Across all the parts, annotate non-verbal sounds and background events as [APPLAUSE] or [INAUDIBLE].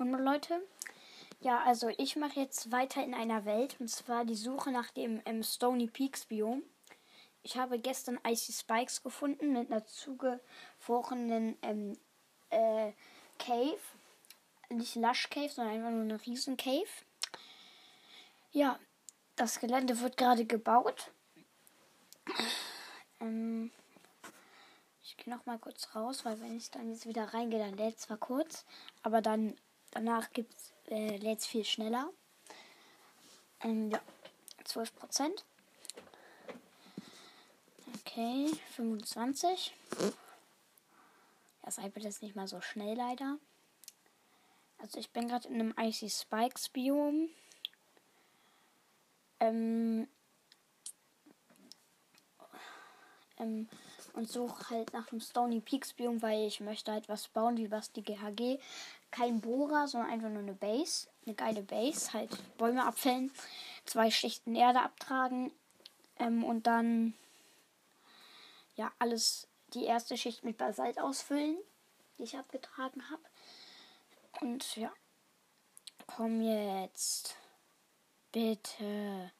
Und Leute, ja, also ich mache jetzt weiter in einer Welt und zwar die Suche nach dem ähm, Stony Peaks Biom. Ich habe gestern Icy Spikes gefunden mit einer zugefrorenen ähm, äh, Cave. Nicht Lush Cave, sondern einfach nur eine riesen Cave. Ja, das Gelände wird gerade gebaut. Ähm, ich gehe noch mal kurz raus, weil wenn ich dann jetzt wieder reingehe, dann lädt zwar kurz, aber dann danach gibt's äh, lädt es viel schneller. Ähm, ja, 12 Prozent. Okay, 25. Das iPad ist nicht mal so schnell leider. Also ich bin gerade in einem Icy Spikes Biom. Ähm, ähm, und suche halt nach dem Stony Peaks Biom, weil ich möchte halt was bauen wie was die GHG. Kein Bohrer, sondern einfach nur eine Base. Eine geile Base. Halt Bäume abfällen, zwei Schichten Erde abtragen ähm, und dann ja alles die erste Schicht mit Basalt ausfüllen, die ich abgetragen habe. Und ja, komm jetzt. Bitte.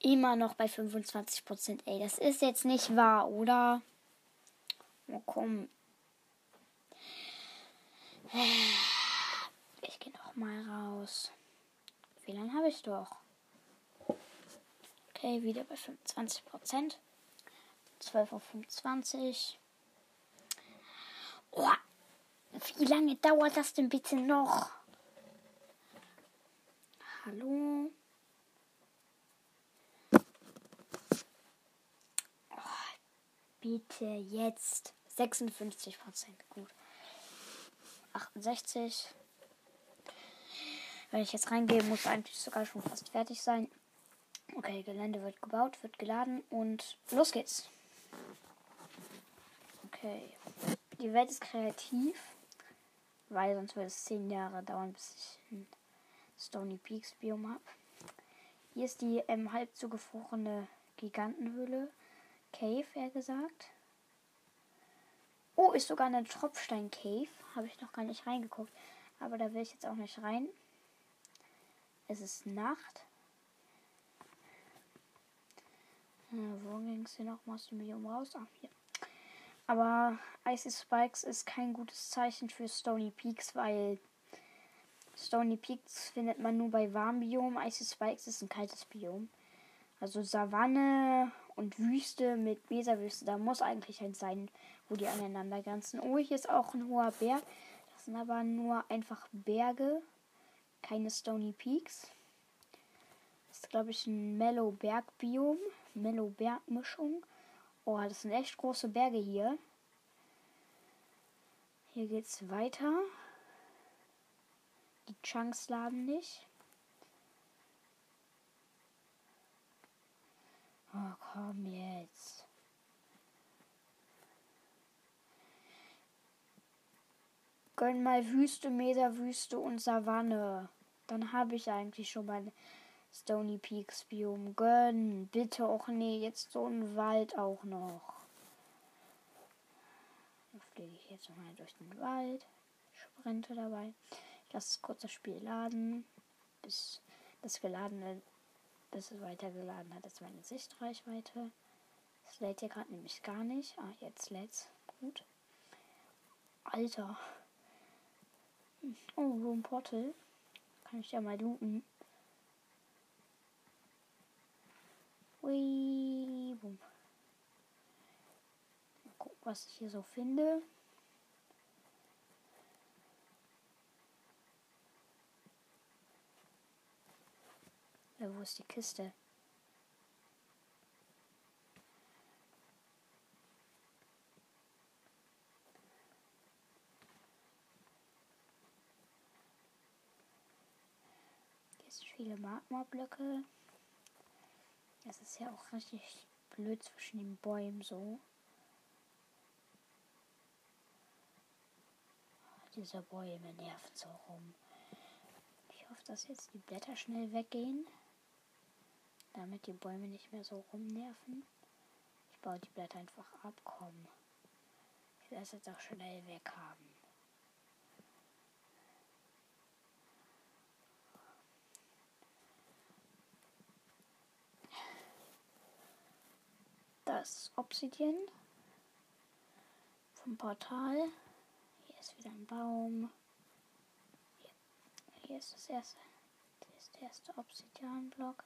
Immer noch bei 25%. Ey, das ist jetzt nicht wahr, oder? Oh, komm. Ich gehe noch mal raus. Wie lange habe ich doch? Okay, wieder bei 25%. 12.25 Uhr. Oh, wie lange dauert das denn bitte noch? Hallo? Oh, bitte jetzt. 56 Prozent. Gut. 68. Wenn ich jetzt reingehe, muss eigentlich sogar schon fast fertig sein. Okay, Gelände wird gebaut, wird geladen und los geht's. Okay. Die Welt ist kreativ, weil sonst würde es 10 Jahre dauern, bis ich ein Stony Peaks Biom habe. Hier ist die ähm, halb zugefrorene Gigantenhöhle. Cave, eher gesagt. Oh, ist sogar eine Tropfstein-Cave. Habe ich noch gar nicht reingeguckt. Aber da will ich jetzt auch nicht rein. Es ist Nacht. Äh, wo ging es hier noch mal aus dem Biom raus? Ah, hier. Aber Icy Spikes ist kein gutes Zeichen für Stony Peaks, weil Stony Peaks findet man nur bei warmem Biom. Icy Spikes ist ein kaltes Biom. Also Savanne und Wüste mit Meserwüste, da muss eigentlich ein sein, wo die aneinander grenzen. Oh, hier ist auch ein hoher Berg. Das sind aber nur einfach Berge, keine Stony Peaks. Das ist, glaube ich, ein Mellow Bergbiom, Mellow Bergmischung. Oh, das sind echt große Berge hier. Hier geht's weiter. Die Chunks laden nicht. Oh, komm jetzt. Gönn mal Wüste, Meterwüste und Savanne. Dann habe ich eigentlich schon meine Stony Peaks Biom. Gönn. Bitte auch nee, jetzt so ein Wald auch noch. Dann fliege ich jetzt mal durch den Wald. Sprinte dabei. Ich lasse kurz das Spiel laden. Bis das geladene, bis es weitergeladen hat, ist meine Sichtreichweite. Es lädt hier gerade nämlich gar nicht. Ah, jetzt lädt's. Gut. Alter. Oh, Room Portal. Kann ich ja mal looten. Ui, boom. Mal gucken, was ich hier so finde. Ja, wo ist die Kiste? Hier sind viele Magma-Blöcke. Es ist ja auch richtig blöd zwischen den Bäumen so. Diese Bäume nerven so rum. Ich hoffe, dass jetzt die Blätter schnell weggehen, damit die Bäume nicht mehr so rumnerven. Ich baue die Blätter einfach ab, komm. Ich will es jetzt auch schnell weg haben. Da ist Obsidian. Vom Portal. Hier ist wieder ein Baum. Hier, hier ist das erste. Hier ist der erste Obsidian-Block.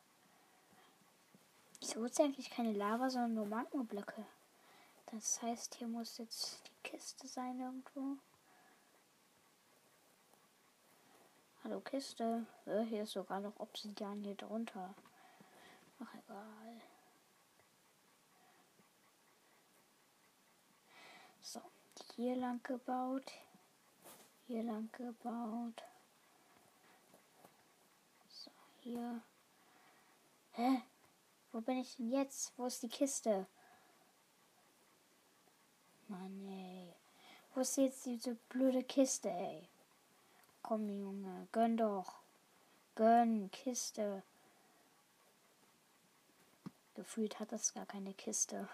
Wieso ist eigentlich keine Lava, sondern nur Magma-Blöcke? Das heißt, hier muss jetzt die Kiste sein irgendwo. Hallo Kiste. Äh, hier ist sogar noch Obsidian hier drunter. Ach egal. So, hier lang gebaut. Hier lang gebaut. So, hier. Hä? Wo bin ich denn jetzt? Wo ist die Kiste? Mann, ey. Wo ist jetzt diese blöde Kiste, ey? Komm, Junge, gönn doch. Gönn, Kiste. Gefühlt hat das gar keine Kiste.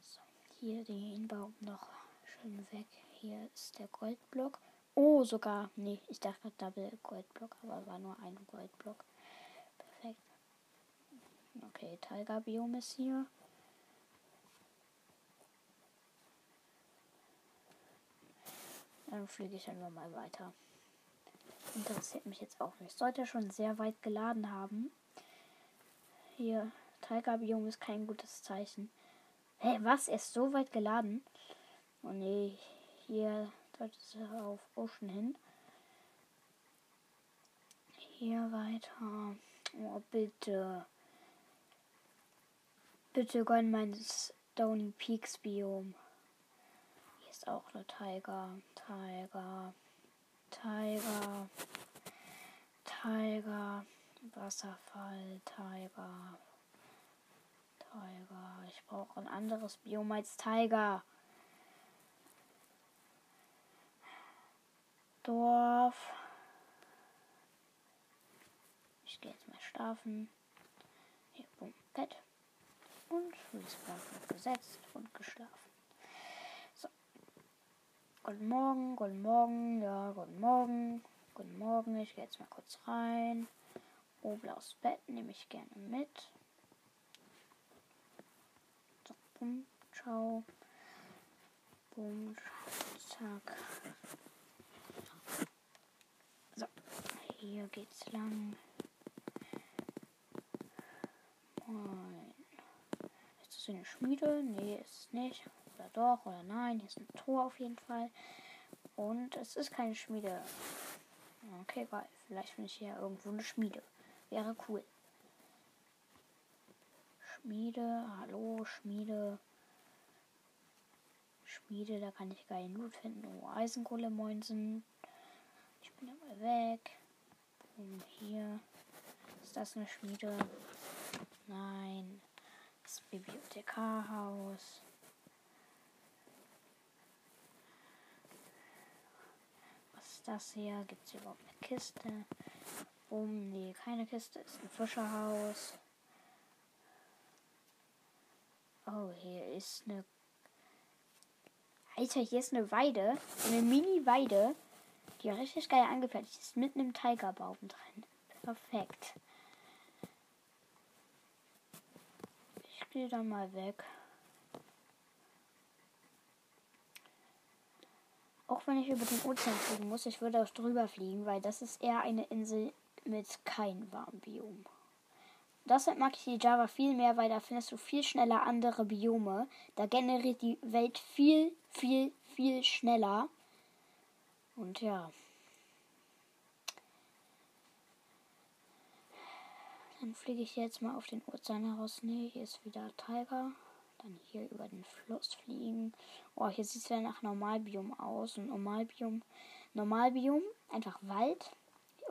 So, hier den Baum noch schön weg. Hier ist der Goldblock. Oh, sogar. Nee, ich dachte Double Goldblock, aber war nur ein Goldblock. Perfekt. Okay, Tiger Biom ist hier. Dann fliege ich einfach mal weiter. Interessiert mich jetzt auch nicht. Sollte schon sehr weit geladen haben. Hier, Tiger Biom ist kein gutes Zeichen. Hey, was? Er ist so weit geladen? Oh nee, hier sollte es auf Ocean hin. Hier weiter. Oh, bitte. Bitte gönn mein Stony Peaks Biom. Hier ist auch eine Tiger. Tiger. Tiger. Tiger. Wasserfall. Tiger. Tiger. Ich brauche ein anderes Biom als Tiger. Dorf. Ich gehe jetzt mal schlafen. Hier, bumm, Bett. Und Respawn wird gesetzt und geschlafen. So. Guten Morgen, guten Morgen, ja, guten Morgen, guten Morgen. Ich gehe jetzt mal kurz rein. Blaues Bett nehme ich gerne mit. So, bumm, ciao. Bumm, zack. So, hier geht's lang. Moin ist eine Schmiede. Nee, ist nicht. Oder doch, oder nein. Hier ist ein Tor auf jeden Fall. Und es ist keine Schmiede. Okay, geil. Vielleicht finde ich hier irgendwo eine Schmiede. Wäre cool. Schmiede, hallo, Schmiede. Schmiede, da kann ich geilen Loot finden. Oh, Eisenkohle Moinsen. Ich bin aber weg. Und hier. Ist das eine Schmiede? Nein das Bibliothekarhaus. Was ist das hier? Gibt es hier überhaupt eine Kiste? Um, nee, keine Kiste. Ist ein Fischerhaus. Oh, hier ist eine. Alter, hier ist eine Weide. Eine Mini-Weide, die richtig geil angefertigt ist. Mit einem Tigerbaum drin. Perfekt. gehe dann mal weg. Auch wenn ich über den Ozean fliegen muss, ich würde auch drüber fliegen, weil das ist eher eine Insel mit kein Warmbiom. Deshalb mag ich die Java viel mehr, weil da findest du viel schneller andere Biome. Da generiert die Welt viel, viel, viel schneller. Und ja. Dann fliege ich jetzt mal auf den Ozean heraus. Ne, hier ist wieder Tiger. Dann hier über den Fluss fliegen. Oh, hier sieht es ja nach Normalbiom aus. Und Normalbiom, Normalbiom, einfach Wald.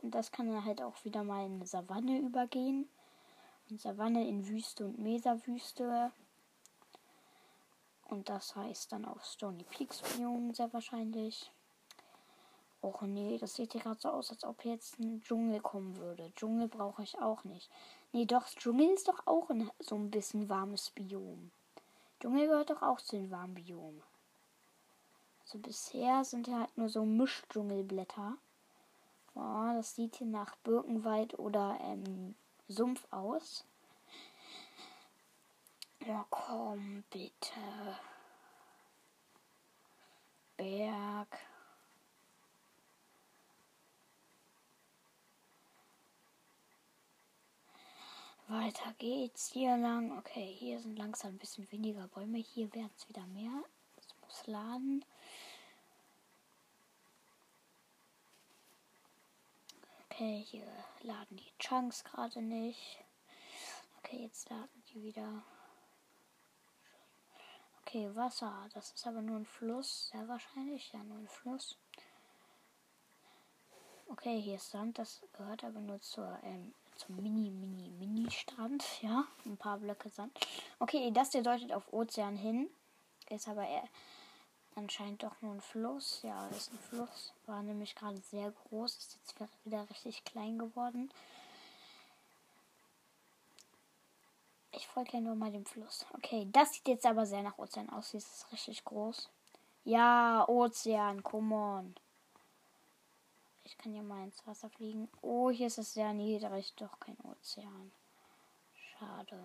Und das kann dann halt auch wieder mal in eine Savanne übergehen. Und Savanne in Wüste und Mesa-Wüste. Und das heißt dann auch Stony Peaks Biom sehr wahrscheinlich. Och nee, das sieht hier gerade so aus, als ob jetzt ein Dschungel kommen würde. Dschungel brauche ich auch nicht. Nee, doch, Dschungel ist doch auch ein, so ein bisschen warmes Biom. Dschungel gehört doch auch zu den warmen Biomen. Also bisher sind ja halt nur so Mischdschungelblätter. Oh, das sieht hier nach Birkenwald oder ähm, Sumpf aus. Ja, komm, bitte. Berg. Weiter geht's hier lang. Okay, hier sind langsam ein bisschen weniger Bäume. Hier werden es wieder mehr. Es muss laden. Okay, hier laden die Chunks gerade nicht. Okay, jetzt laden die wieder. Okay, Wasser. Das ist aber nur ein Fluss. Sehr wahrscheinlich. Ja, nur ein Fluss. Okay, hier ist Sand. Das gehört aber nur zur, ähm, zum Mini, Mini, Mini-Strand. Ja, ein paar Blöcke Sand. Okay, das hier deutet auf Ozean hin. Ist aber eher anscheinend doch nur ein Fluss. Ja, ist ein Fluss. War nämlich gerade sehr groß. Ist jetzt wieder richtig klein geworden. Ich folge ja nur mal dem Fluss. Okay, das sieht jetzt aber sehr nach Ozean aus. Hier ist richtig groß. Ja, Ozean, come on. Ich kann ja mal ins Wasser fliegen. Oh, hier ist es sehr niedrig. Doch kein Ozean. Schade.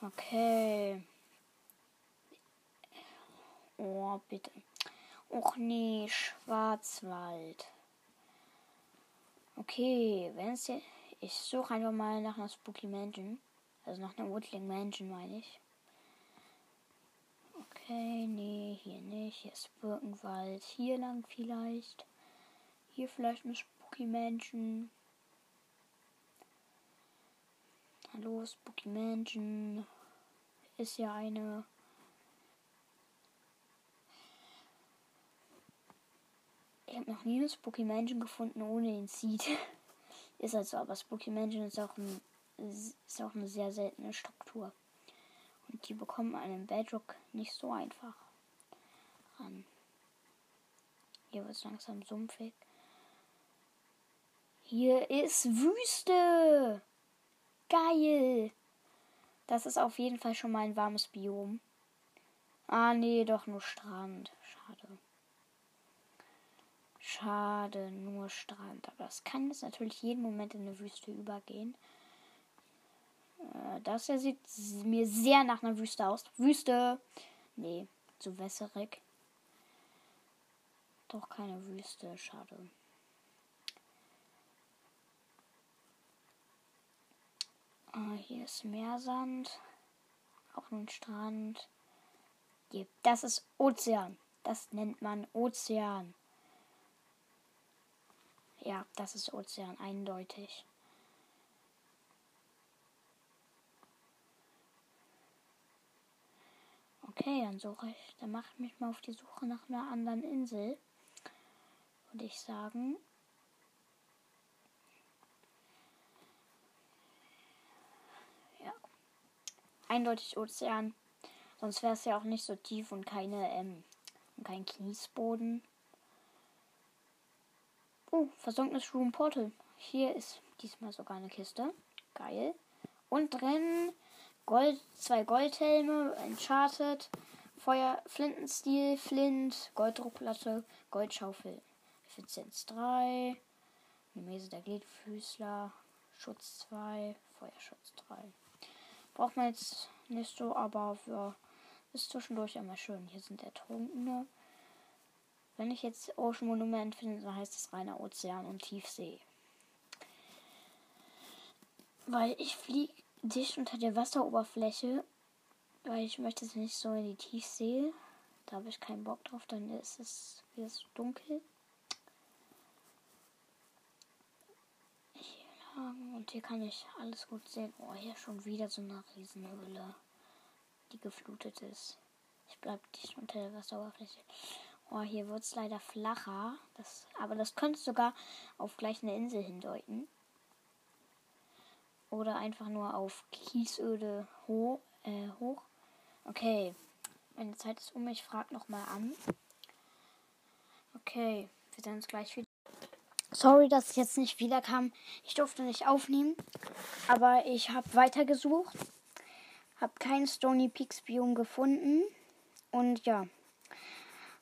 Okay. Oh, bitte. Och nee, Schwarzwald. Okay, wenn es hier. Ich suche einfach mal nach einer Spooky Mansion. Also nach einer Woodling Mansion, meine ich. Okay, nee, hier nicht. Hier ist Birkenwald. Hier lang vielleicht. Hier vielleicht eine Spooky Mansion. Hallo, Spooky Mansion. Ist ja eine. Habe noch nie eine Spooky Mansion gefunden ohne den Seed. [LAUGHS] ist halt so, aber Spooky Mansion ist auch, ein, ist auch eine sehr seltene Struktur. Und die bekommen einen Bedrock nicht so einfach ran. Hier wird es langsam sumpfig. Hier ist Wüste. Geil. Das ist auf jeden Fall schon mal ein warmes Biom. Ah, nee, doch nur Strand. Schade. Schade, nur Strand. Aber das kann jetzt natürlich jeden Moment in eine Wüste übergehen. Äh, das hier sieht mir sehr nach einer Wüste aus. Wüste! Nee, zu wässerig. Doch keine Wüste, schade. Ah, hier ist Meersand. Auch ein Strand. Das ist Ozean. Das nennt man Ozean. Ja, das ist Ozean, eindeutig. Okay, dann suche ich, dann mache ich mich mal auf die Suche nach einer anderen Insel. Würde ich sagen. Ja. Eindeutig Ozean. Sonst wäre es ja auch nicht so tief und keine, ähm, und kein Kiesboden. Oh, versunkenes Room Portal. Hier ist diesmal sogar eine Kiste. Geil. Und drin Gold, zwei Goldhelme, Encharted, Feuer, Flintenstil, Flint, Golddruckplatte, Goldschaufel. Effizienz 3, Mimese der Gliedfüßler, Schutz 2, Feuerschutz 3. Braucht man jetzt nicht so, aber für ist zwischendurch immer schön. Hier sind Ertrunkene. Wenn ich jetzt Ocean Monument finde, dann heißt es reiner Ozean und Tiefsee. Weil ich fliege dicht unter der Wasseroberfläche, weil ich möchte es nicht so in die Tiefsee. Da habe ich keinen Bock drauf, dann ist es wieder so dunkel. Und hier kann ich alles gut sehen. Oh, hier schon wieder so eine Riesenhöhle, die geflutet ist. Ich bleibe dicht unter der Wasseroberfläche. Oh, hier wird es leider flacher. Das, aber das könnte sogar auf gleich eine Insel hindeuten. Oder einfach nur auf Kiesöde ho äh, hoch. Okay. Meine Zeit ist um. Ich frage nochmal an. Okay. Wir sehen uns gleich wieder. Sorry, dass ich jetzt nicht wiederkam. Ich durfte nicht aufnehmen. Aber ich habe weitergesucht. Habe kein Stony Peaks Biom gefunden. Und ja.